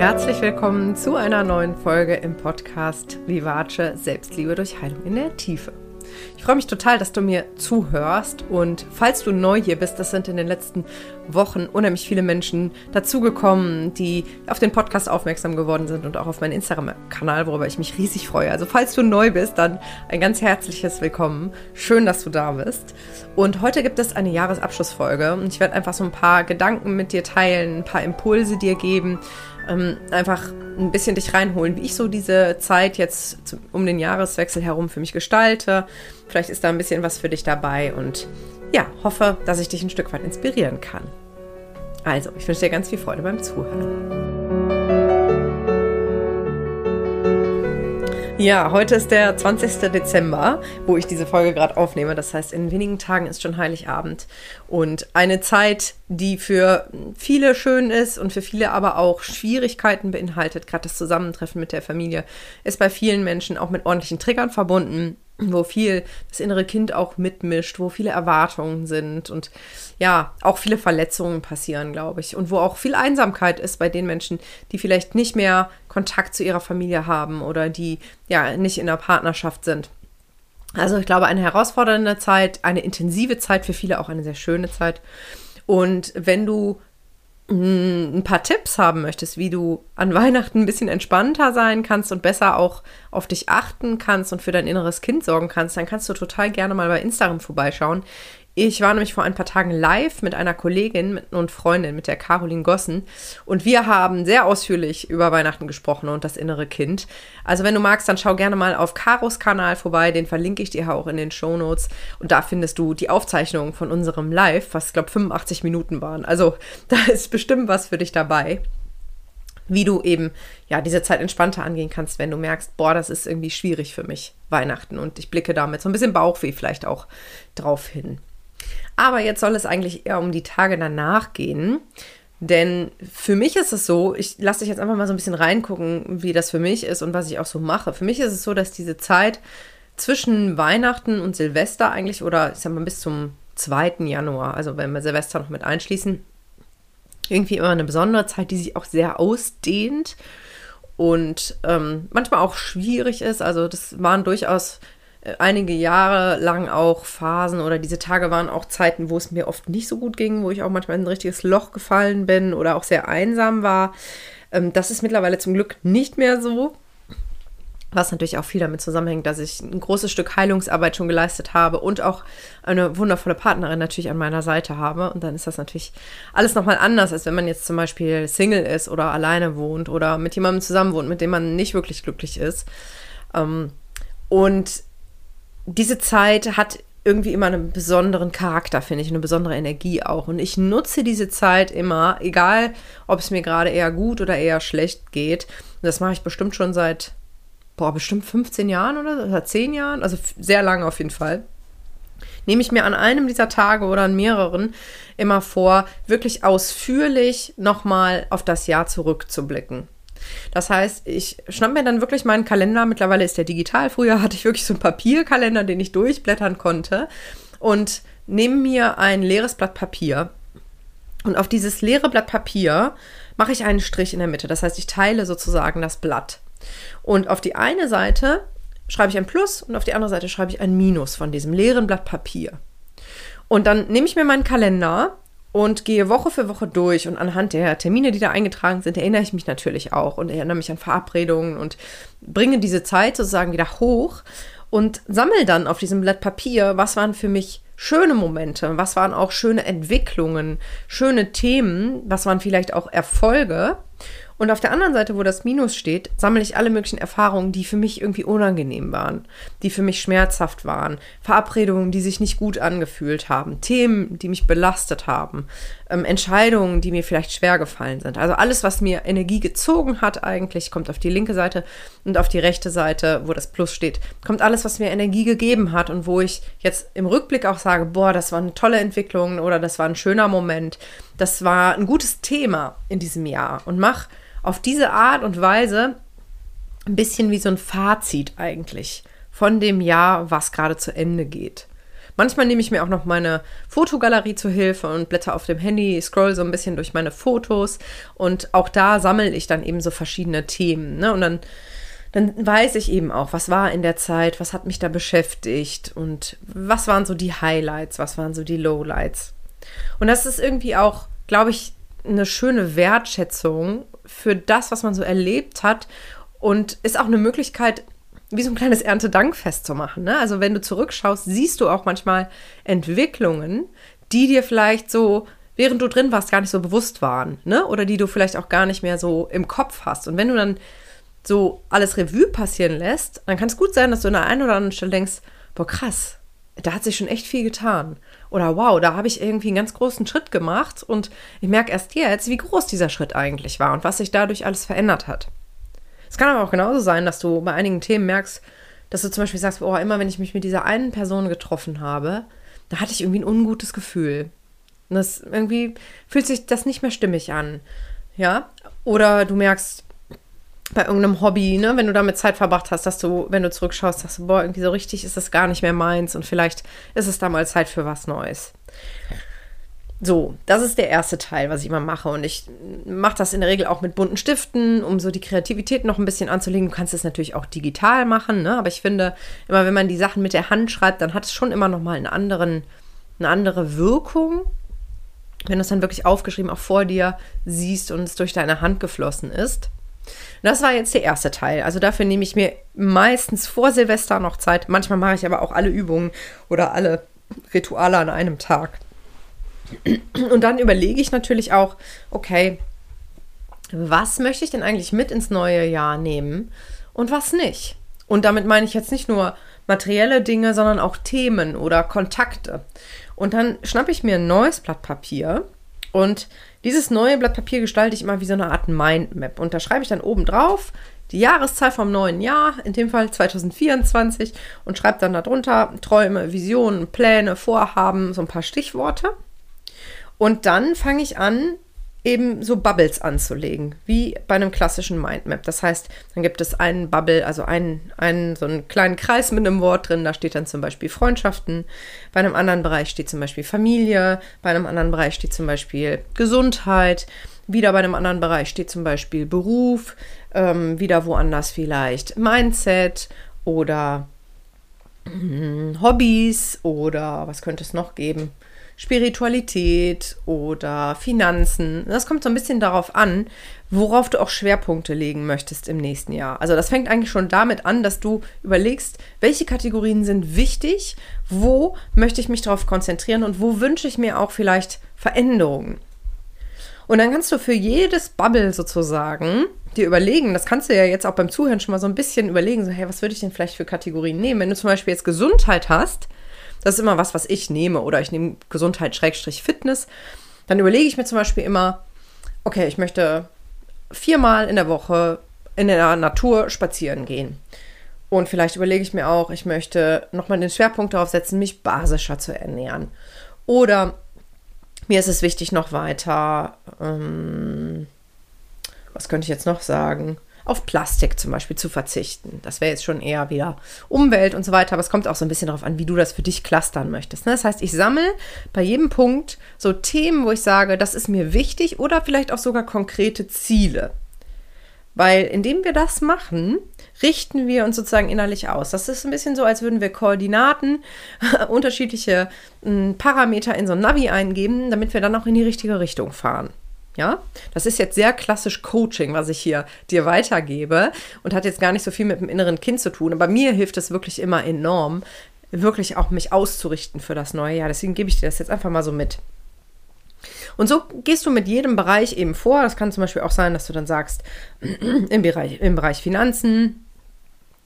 Herzlich willkommen zu einer neuen Folge im Podcast Vivace Selbstliebe durch Heilung in der Tiefe. Ich freue mich total, dass du mir zuhörst und falls du neu hier bist, das sind in den letzten Wochen unheimlich viele Menschen dazugekommen, die auf den Podcast aufmerksam geworden sind und auch auf meinen Instagram-Kanal, worüber ich mich riesig freue. Also falls du neu bist, dann ein ganz herzliches Willkommen. Schön, dass du da bist. Und heute gibt es eine Jahresabschlussfolge und ich werde einfach so ein paar Gedanken mit dir teilen, ein paar Impulse dir geben, ähm, einfach ein bisschen dich reinholen, wie ich so diese Zeit jetzt um den Jahreswechsel herum für mich gestalte. Vielleicht ist da ein bisschen was für dich dabei und ja, hoffe, dass ich dich ein Stück weit inspirieren kann. Also, ich wünsche dir ganz viel Freude beim Zuhören. Ja, heute ist der 20. Dezember, wo ich diese Folge gerade aufnehme. Das heißt, in wenigen Tagen ist schon Heiligabend. Und eine Zeit, die für viele schön ist und für viele aber auch Schwierigkeiten beinhaltet, gerade das Zusammentreffen mit der Familie, ist bei vielen Menschen auch mit ordentlichen Triggern verbunden wo viel das innere Kind auch mitmischt, wo viele Erwartungen sind und ja, auch viele Verletzungen passieren, glaube ich. Und wo auch viel Einsamkeit ist bei den Menschen, die vielleicht nicht mehr Kontakt zu ihrer Familie haben oder die ja nicht in der Partnerschaft sind. Also ich glaube, eine herausfordernde Zeit, eine intensive Zeit, für viele auch eine sehr schöne Zeit. Und wenn du ein paar Tipps haben möchtest, wie du an Weihnachten ein bisschen entspannter sein kannst und besser auch auf dich achten kannst und für dein inneres Kind sorgen kannst, dann kannst du total gerne mal bei Instagram vorbeischauen. Ich war nämlich vor ein paar Tagen live mit einer Kollegin und Freundin, mit der Caroline Gossen. Und wir haben sehr ausführlich über Weihnachten gesprochen und das innere Kind. Also wenn du magst, dann schau gerne mal auf Karos Kanal vorbei. Den verlinke ich dir auch in den Show Notes. Und da findest du die Aufzeichnung von unserem Live, was, glaube 85 Minuten waren. Also da ist bestimmt was für dich dabei wie du eben ja diese Zeit entspannter angehen kannst, wenn du merkst, boah, das ist irgendwie schwierig für mich Weihnachten und ich blicke damit so ein bisschen Bauchweh vielleicht auch drauf hin. Aber jetzt soll es eigentlich eher um die Tage danach gehen. Denn für mich ist es so, ich lasse dich jetzt einfach mal so ein bisschen reingucken, wie das für mich ist und was ich auch so mache. Für mich ist es so, dass diese Zeit zwischen Weihnachten und Silvester eigentlich, oder ich sag mal bis zum 2. Januar, also wenn wir Silvester noch mit einschließen, irgendwie immer eine besondere Zeit, die sich auch sehr ausdehnt und ähm, manchmal auch schwierig ist. Also das waren durchaus einige Jahre lang auch Phasen oder diese Tage waren auch Zeiten, wo es mir oft nicht so gut ging, wo ich auch manchmal in ein richtiges Loch gefallen bin oder auch sehr einsam war. Ähm, das ist mittlerweile zum Glück nicht mehr so. Was natürlich auch viel damit zusammenhängt, dass ich ein großes Stück Heilungsarbeit schon geleistet habe und auch eine wundervolle Partnerin natürlich an meiner Seite habe. Und dann ist das natürlich alles nochmal anders, als wenn man jetzt zum Beispiel Single ist oder alleine wohnt oder mit jemandem zusammen wohnt, mit dem man nicht wirklich glücklich ist. Ähm, und diese Zeit hat irgendwie immer einen besonderen Charakter, finde ich, eine besondere Energie auch. Und ich nutze diese Zeit immer, egal ob es mir gerade eher gut oder eher schlecht geht. Und das mache ich bestimmt schon seit, boah, bestimmt 15 Jahren oder, oder 10 Jahren, also sehr lange auf jeden Fall. Nehme ich mir an einem dieser Tage oder an mehreren immer vor, wirklich ausführlich nochmal auf das Jahr zurückzublicken. Das heißt, ich schnapp mir dann wirklich meinen Kalender. Mittlerweile ist der digital. Früher hatte ich wirklich so einen Papierkalender, den ich durchblättern konnte. Und nehme mir ein leeres Blatt Papier. Und auf dieses leere Blatt Papier mache ich einen Strich in der Mitte. Das heißt, ich teile sozusagen das Blatt. Und auf die eine Seite schreibe ich ein Plus und auf die andere Seite schreibe ich ein Minus von diesem leeren Blatt Papier. Und dann nehme ich mir meinen Kalender und gehe Woche für Woche durch und anhand der Termine, die da eingetragen sind, erinnere ich mich natürlich auch und erinnere mich an Verabredungen und bringe diese Zeit sozusagen wieder hoch und sammle dann auf diesem Blatt Papier, was waren für mich schöne Momente, was waren auch schöne Entwicklungen, schöne Themen, was waren vielleicht auch Erfolge und auf der anderen Seite, wo das Minus steht, sammle ich alle möglichen Erfahrungen, die für mich irgendwie unangenehm waren, die für mich schmerzhaft waren, Verabredungen, die sich nicht gut angefühlt haben, Themen, die mich belastet haben, ähm, Entscheidungen, die mir vielleicht schwer gefallen sind. Also alles, was mir Energie gezogen hat, eigentlich kommt auf die linke Seite. Und auf die rechte Seite, wo das Plus steht, kommt alles, was mir Energie gegeben hat und wo ich jetzt im Rückblick auch sage, boah, das war eine tolle Entwicklung oder das war ein schöner Moment, das war ein gutes Thema in diesem Jahr. Und mach auf diese Art und Weise ein bisschen wie so ein Fazit eigentlich von dem Jahr, was gerade zu Ende geht. Manchmal nehme ich mir auch noch meine Fotogalerie zu Hilfe und blätter auf dem Handy, scroll so ein bisschen durch meine Fotos und auch da sammle ich dann eben so verschiedene Themen. Ne? Und dann, dann weiß ich eben auch, was war in der Zeit, was hat mich da beschäftigt und was waren so die Highlights, was waren so die Lowlights. Und das ist irgendwie auch, glaube ich, eine schöne Wertschätzung für das, was man so erlebt hat und ist auch eine Möglichkeit, wie so ein kleines Erntedankfest zu machen. Ne? Also wenn du zurückschaust, siehst du auch manchmal Entwicklungen, die dir vielleicht so, während du drin warst, gar nicht so bewusst waren. Ne? Oder die du vielleicht auch gar nicht mehr so im Kopf hast. Und wenn du dann so alles Revue passieren lässt, dann kann es gut sein, dass du an der einen oder anderen Stelle denkst, boah krass, da hat sich schon echt viel getan. Oder wow, da habe ich irgendwie einen ganz großen Schritt gemacht und ich merke erst jetzt, wie groß dieser Schritt eigentlich war und was sich dadurch alles verändert hat. Es kann aber auch genauso sein, dass du bei einigen Themen merkst, dass du zum Beispiel sagst, oh, immer wenn ich mich mit dieser einen Person getroffen habe, da hatte ich irgendwie ein ungutes Gefühl. Und das irgendwie fühlt sich das nicht mehr stimmig an. Ja? Oder du merkst bei irgendeinem Hobby, ne, wenn du damit Zeit verbracht hast, dass du, wenn du zurückschaust, sagst du, boah, irgendwie so richtig ist das gar nicht mehr meins und vielleicht ist es da mal Zeit für was Neues. So, das ist der erste Teil, was ich immer mache. Und ich mache das in der Regel auch mit bunten Stiften, um so die Kreativität noch ein bisschen anzulegen. Du kannst es natürlich auch digital machen, ne? aber ich finde, immer wenn man die Sachen mit der Hand schreibt, dann hat es schon immer noch mal einen anderen, eine andere Wirkung. Wenn du es dann wirklich aufgeschrieben auch vor dir siehst und es durch deine Hand geflossen ist. Das war jetzt der erste Teil. Also dafür nehme ich mir meistens vor Silvester noch Zeit. Manchmal mache ich aber auch alle Übungen oder alle Rituale an einem Tag. Und dann überlege ich natürlich auch, okay, was möchte ich denn eigentlich mit ins neue Jahr nehmen und was nicht? Und damit meine ich jetzt nicht nur materielle Dinge, sondern auch Themen oder Kontakte. Und dann schnappe ich mir ein neues Blatt Papier und dieses neue Blatt Papier gestalte ich immer wie so eine Art Mindmap. Und da schreibe ich dann oben drauf die Jahreszahl vom neuen Jahr, in dem Fall 2024, und schreibe dann darunter Träume, Visionen, Pläne, Vorhaben, so ein paar Stichworte. Und dann fange ich an, eben so Bubbles anzulegen, wie bei einem klassischen Mindmap. Das heißt, dann gibt es einen Bubble, also einen, einen so einen kleinen Kreis mit einem Wort drin, da steht dann zum Beispiel Freundschaften, bei einem anderen Bereich steht zum Beispiel Familie, bei einem anderen Bereich steht zum Beispiel Gesundheit, wieder bei einem anderen Bereich steht zum Beispiel Beruf, ähm, wieder woanders vielleicht Mindset oder hm, Hobbys oder was könnte es noch geben? Spiritualität oder Finanzen. Das kommt so ein bisschen darauf an, worauf du auch Schwerpunkte legen möchtest im nächsten Jahr. Also das fängt eigentlich schon damit an, dass du überlegst, welche Kategorien sind wichtig, wo möchte ich mich darauf konzentrieren und wo wünsche ich mir auch vielleicht Veränderungen. Und dann kannst du für jedes Bubble sozusagen dir überlegen, das kannst du ja jetzt auch beim Zuhören schon mal so ein bisschen überlegen, so hey, was würde ich denn vielleicht für Kategorien nehmen? Wenn du zum Beispiel jetzt Gesundheit hast, das ist immer was, was ich nehme. Oder ich nehme Gesundheit-Fitness. Dann überlege ich mir zum Beispiel immer, okay, ich möchte viermal in der Woche in der Natur spazieren gehen. Und vielleicht überlege ich mir auch, ich möchte nochmal den Schwerpunkt darauf setzen, mich basischer zu ernähren. Oder mir ist es wichtig, noch weiter, ähm, was könnte ich jetzt noch sagen? Auf Plastik zum Beispiel zu verzichten. Das wäre jetzt schon eher wieder Umwelt und so weiter, aber es kommt auch so ein bisschen darauf an, wie du das für dich clustern möchtest. Ne? Das heißt, ich sammle bei jedem Punkt so Themen, wo ich sage, das ist mir wichtig oder vielleicht auch sogar konkrete Ziele. Weil indem wir das machen, richten wir uns sozusagen innerlich aus. Das ist ein bisschen so, als würden wir Koordinaten, unterschiedliche Parameter in so ein Navi eingeben, damit wir dann auch in die richtige Richtung fahren. Ja, das ist jetzt sehr klassisch Coaching, was ich hier dir weitergebe und hat jetzt gar nicht so viel mit dem inneren Kind zu tun. Aber mir hilft es wirklich immer enorm, wirklich auch mich auszurichten für das neue Jahr. Deswegen gebe ich dir das jetzt einfach mal so mit. Und so gehst du mit jedem Bereich eben vor. Das kann zum Beispiel auch sein, dass du dann sagst, im Bereich, im Bereich Finanzen,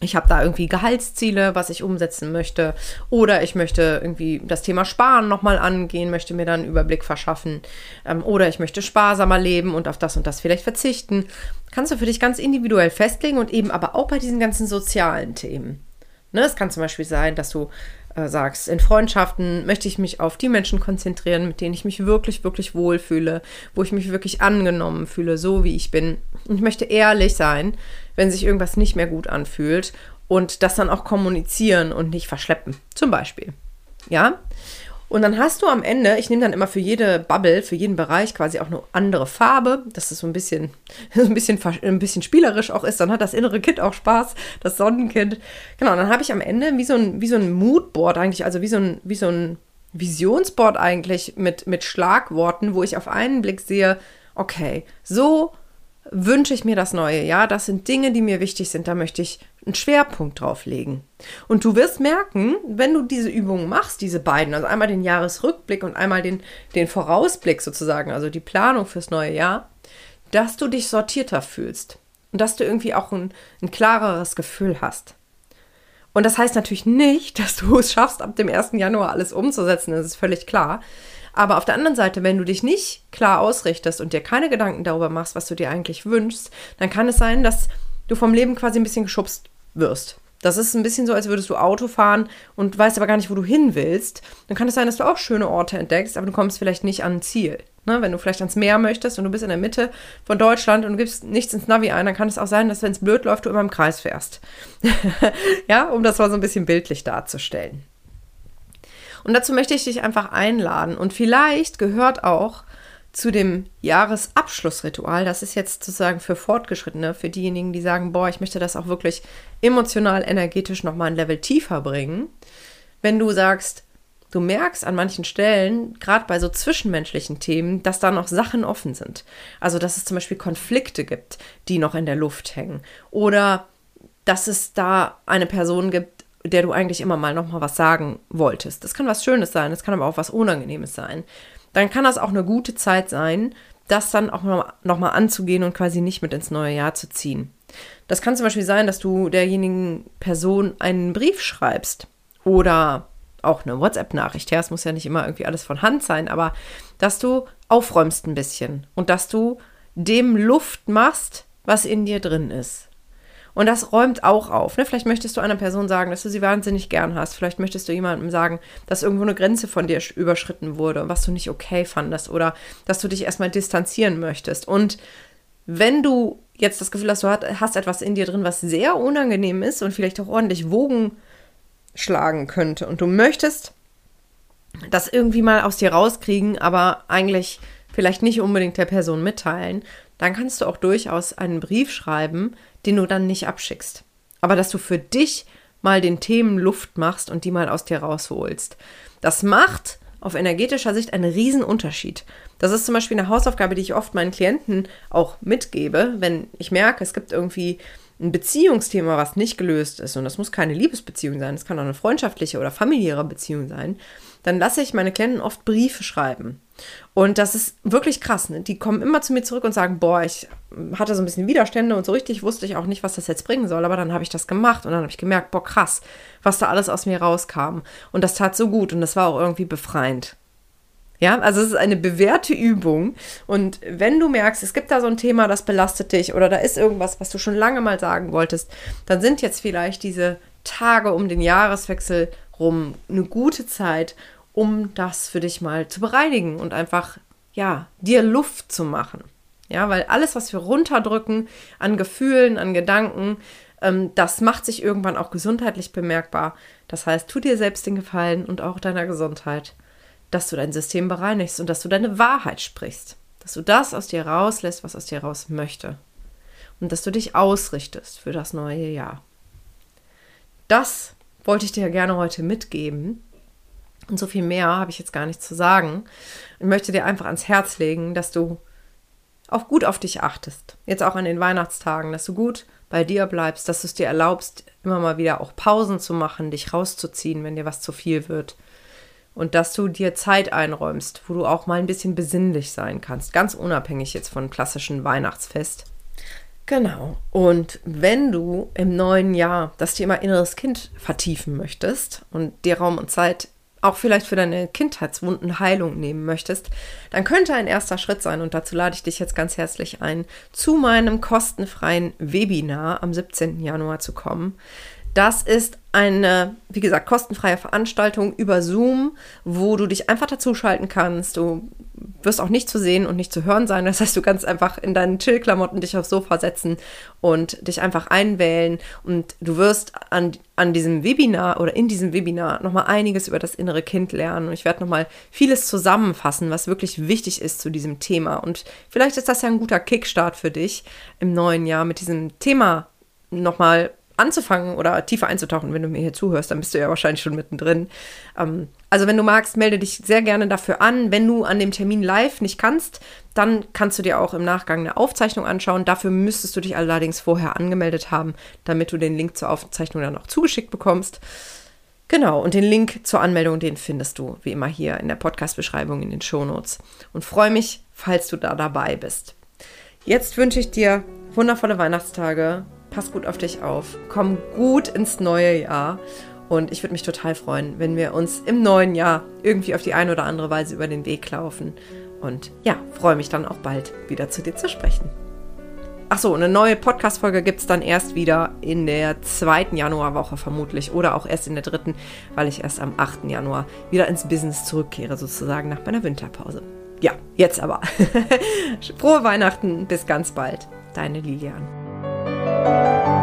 ich habe da irgendwie Gehaltsziele, was ich umsetzen möchte. Oder ich möchte irgendwie das Thema Sparen nochmal angehen, möchte mir dann einen Überblick verschaffen. Ähm, oder ich möchte sparsamer leben und auf das und das vielleicht verzichten. Kannst du für dich ganz individuell festlegen und eben aber auch bei diesen ganzen sozialen Themen. Ne, es kann zum Beispiel sein, dass du äh, sagst, in Freundschaften möchte ich mich auf die Menschen konzentrieren, mit denen ich mich wirklich, wirklich wohlfühle, wo ich mich wirklich angenommen fühle, so wie ich bin. Und ich möchte ehrlich sein, wenn sich irgendwas nicht mehr gut anfühlt und das dann auch kommunizieren und nicht verschleppen. Zum Beispiel. Ja? Und dann hast du am Ende, ich nehme dann immer für jede Bubble, für jeden Bereich quasi auch eine andere Farbe, dass es so ein bisschen, ein bisschen, ein bisschen spielerisch auch ist. Dann hat das innere Kind auch Spaß, das Sonnenkind. Genau, dann habe ich am Ende wie so ein, wie so ein Moodboard eigentlich, also wie so ein, wie so ein Visionsboard eigentlich mit, mit Schlagworten, wo ich auf einen Blick sehe, okay, so wünsche ich mir das neue Jahr. Das sind Dinge, die mir wichtig sind. Da möchte ich einen Schwerpunkt drauf legen. Und du wirst merken, wenn du diese Übungen machst, diese beiden, also einmal den Jahresrückblick und einmal den, den Vorausblick sozusagen, also die Planung fürs neue Jahr, dass du dich sortierter fühlst und dass du irgendwie auch ein, ein klareres Gefühl hast. Und das heißt natürlich nicht, dass du es schaffst, ab dem 1. Januar alles umzusetzen, das ist völlig klar. Aber auf der anderen Seite, wenn du dich nicht klar ausrichtest und dir keine Gedanken darüber machst, was du dir eigentlich wünschst, dann kann es sein, dass du vom Leben quasi ein bisschen geschubst wirst. Das ist ein bisschen so, als würdest du Auto fahren und weißt aber gar nicht, wo du hin willst. Dann kann es sein, dass du auch schöne Orte entdeckst, aber du kommst vielleicht nicht an ein Ziel. Ne? Wenn du vielleicht ans Meer möchtest und du bist in der Mitte von Deutschland und du gibst nichts ins Navi ein, dann kann es auch sein, dass wenn es blöd läuft, du immer im Kreis fährst. ja, um das mal so ein bisschen bildlich darzustellen. Und dazu möchte ich dich einfach einladen. Und vielleicht gehört auch zu dem Jahresabschlussritual, das ist jetzt sozusagen für Fortgeschrittene, für diejenigen, die sagen, boah, ich möchte das auch wirklich emotional, energetisch nochmal ein Level tiefer bringen. Wenn du sagst, du merkst an manchen Stellen, gerade bei so zwischenmenschlichen Themen, dass da noch Sachen offen sind. Also, dass es zum Beispiel Konflikte gibt, die noch in der Luft hängen. Oder dass es da eine Person gibt, der du eigentlich immer mal noch mal was sagen wolltest. Das kann was Schönes sein, das kann aber auch was Unangenehmes sein. Dann kann das auch eine gute Zeit sein, das dann auch noch mal anzugehen und quasi nicht mit ins neue Jahr zu ziehen. Das kann zum Beispiel sein, dass du derjenigen Person einen Brief schreibst oder auch eine WhatsApp-Nachricht. Ja, es muss ja nicht immer irgendwie alles von Hand sein, aber dass du aufräumst ein bisschen und dass du dem Luft machst, was in dir drin ist. Und das räumt auch auf. Ne? Vielleicht möchtest du einer Person sagen, dass du sie wahnsinnig gern hast. Vielleicht möchtest du jemandem sagen, dass irgendwo eine Grenze von dir überschritten wurde und was du nicht okay fandest oder dass du dich erstmal distanzieren möchtest. Und wenn du jetzt das Gefühl hast, du hast etwas in dir drin, was sehr unangenehm ist und vielleicht auch ordentlich Wogen schlagen könnte und du möchtest das irgendwie mal aus dir rauskriegen, aber eigentlich vielleicht nicht unbedingt der Person mitteilen, dann kannst du auch durchaus einen Brief schreiben, den du dann nicht abschickst. Aber dass du für dich mal den Themen Luft machst und die mal aus dir rausholst. Das macht auf energetischer Sicht einen riesen Unterschied. Das ist zum Beispiel eine Hausaufgabe, die ich oft meinen Klienten auch mitgebe, wenn ich merke, es gibt irgendwie ein Beziehungsthema, was nicht gelöst ist, und das muss keine Liebesbeziehung sein, es kann auch eine freundschaftliche oder familiäre Beziehung sein, dann lasse ich meine Klienten oft Briefe schreiben. Und das ist wirklich krass. Ne? Die kommen immer zu mir zurück und sagen, boah, ich hatte so ein bisschen Widerstände und so richtig wusste ich auch nicht, was das jetzt bringen soll. Aber dann habe ich das gemacht und dann habe ich gemerkt, boah, krass, was da alles aus mir rauskam. Und das tat so gut und das war auch irgendwie befreiend. Ja, also es ist eine bewährte Übung. Und wenn du merkst, es gibt da so ein Thema, das belastet dich oder da ist irgendwas, was du schon lange mal sagen wolltest, dann sind jetzt vielleicht diese Tage um den Jahreswechsel rum eine gute Zeit, um das für dich mal zu bereinigen und einfach, ja, dir Luft zu machen. Ja, weil alles, was wir runterdrücken an Gefühlen, an Gedanken, ähm, das macht sich irgendwann auch gesundheitlich bemerkbar. Das heißt, tu dir selbst den Gefallen und auch deiner Gesundheit, dass du dein System bereinigst und dass du deine Wahrheit sprichst. Dass du das aus dir rauslässt, was aus dir raus möchte. Und dass du dich ausrichtest für das neue Jahr. Das wollte ich dir gerne heute mitgeben. Und so viel mehr habe ich jetzt gar nicht zu sagen. Ich möchte dir einfach ans Herz legen, dass du auch gut auf dich achtest. Jetzt auch an den Weihnachtstagen, dass du gut bei dir bleibst, dass du es dir erlaubst, immer mal wieder auch Pausen zu machen, dich rauszuziehen, wenn dir was zu viel wird. Und dass du dir Zeit einräumst, wo du auch mal ein bisschen besinnlich sein kannst, ganz unabhängig jetzt von klassischen Weihnachtsfest. Genau. Und wenn du im neuen Jahr das Thema inneres Kind vertiefen möchtest und dir Raum und Zeit auch vielleicht für deine Kindheitswunden Heilung nehmen möchtest, dann könnte ein erster Schritt sein, und dazu lade ich dich jetzt ganz herzlich ein, zu meinem kostenfreien Webinar am 17. Januar zu kommen. Das ist eine, wie gesagt, kostenfreie Veranstaltung über Zoom, wo du dich einfach dazuschalten kannst. Du wirst auch nicht zu sehen und nicht zu hören sein. Das heißt, du kannst einfach in deinen Chill-Klamotten dich aufs Sofa setzen und dich einfach einwählen und du wirst an, an diesem Webinar oder in diesem Webinar nochmal einiges über das innere Kind lernen und ich werde nochmal vieles zusammenfassen, was wirklich wichtig ist zu diesem Thema und vielleicht ist das ja ein guter Kickstart für dich im neuen Jahr mit diesem Thema nochmal anzufangen oder tiefer einzutauchen, wenn du mir hier zuhörst, dann bist du ja wahrscheinlich schon mittendrin. Ähm, also wenn du magst, melde dich sehr gerne dafür an. Wenn du an dem Termin live nicht kannst, dann kannst du dir auch im Nachgang eine Aufzeichnung anschauen. Dafür müsstest du dich allerdings vorher angemeldet haben, damit du den Link zur Aufzeichnung dann auch zugeschickt bekommst. Genau, und den Link zur Anmeldung, den findest du wie immer hier in der Podcast-Beschreibung in den Shownotes. Und freue mich, falls du da dabei bist. Jetzt wünsche ich dir wundervolle Weihnachtstage, pass gut auf dich auf, komm gut ins neue Jahr. Und ich würde mich total freuen, wenn wir uns im neuen Jahr irgendwie auf die eine oder andere Weise über den Weg laufen. Und ja, freue mich dann auch bald wieder zu dir zu sprechen. Achso, eine neue Podcast-Folge gibt es dann erst wieder in der zweiten Januarwoche vermutlich oder auch erst in der dritten, weil ich erst am 8. Januar wieder ins Business zurückkehre, sozusagen nach meiner Winterpause. Ja, jetzt aber. Frohe Weihnachten, bis ganz bald. Deine Lilian.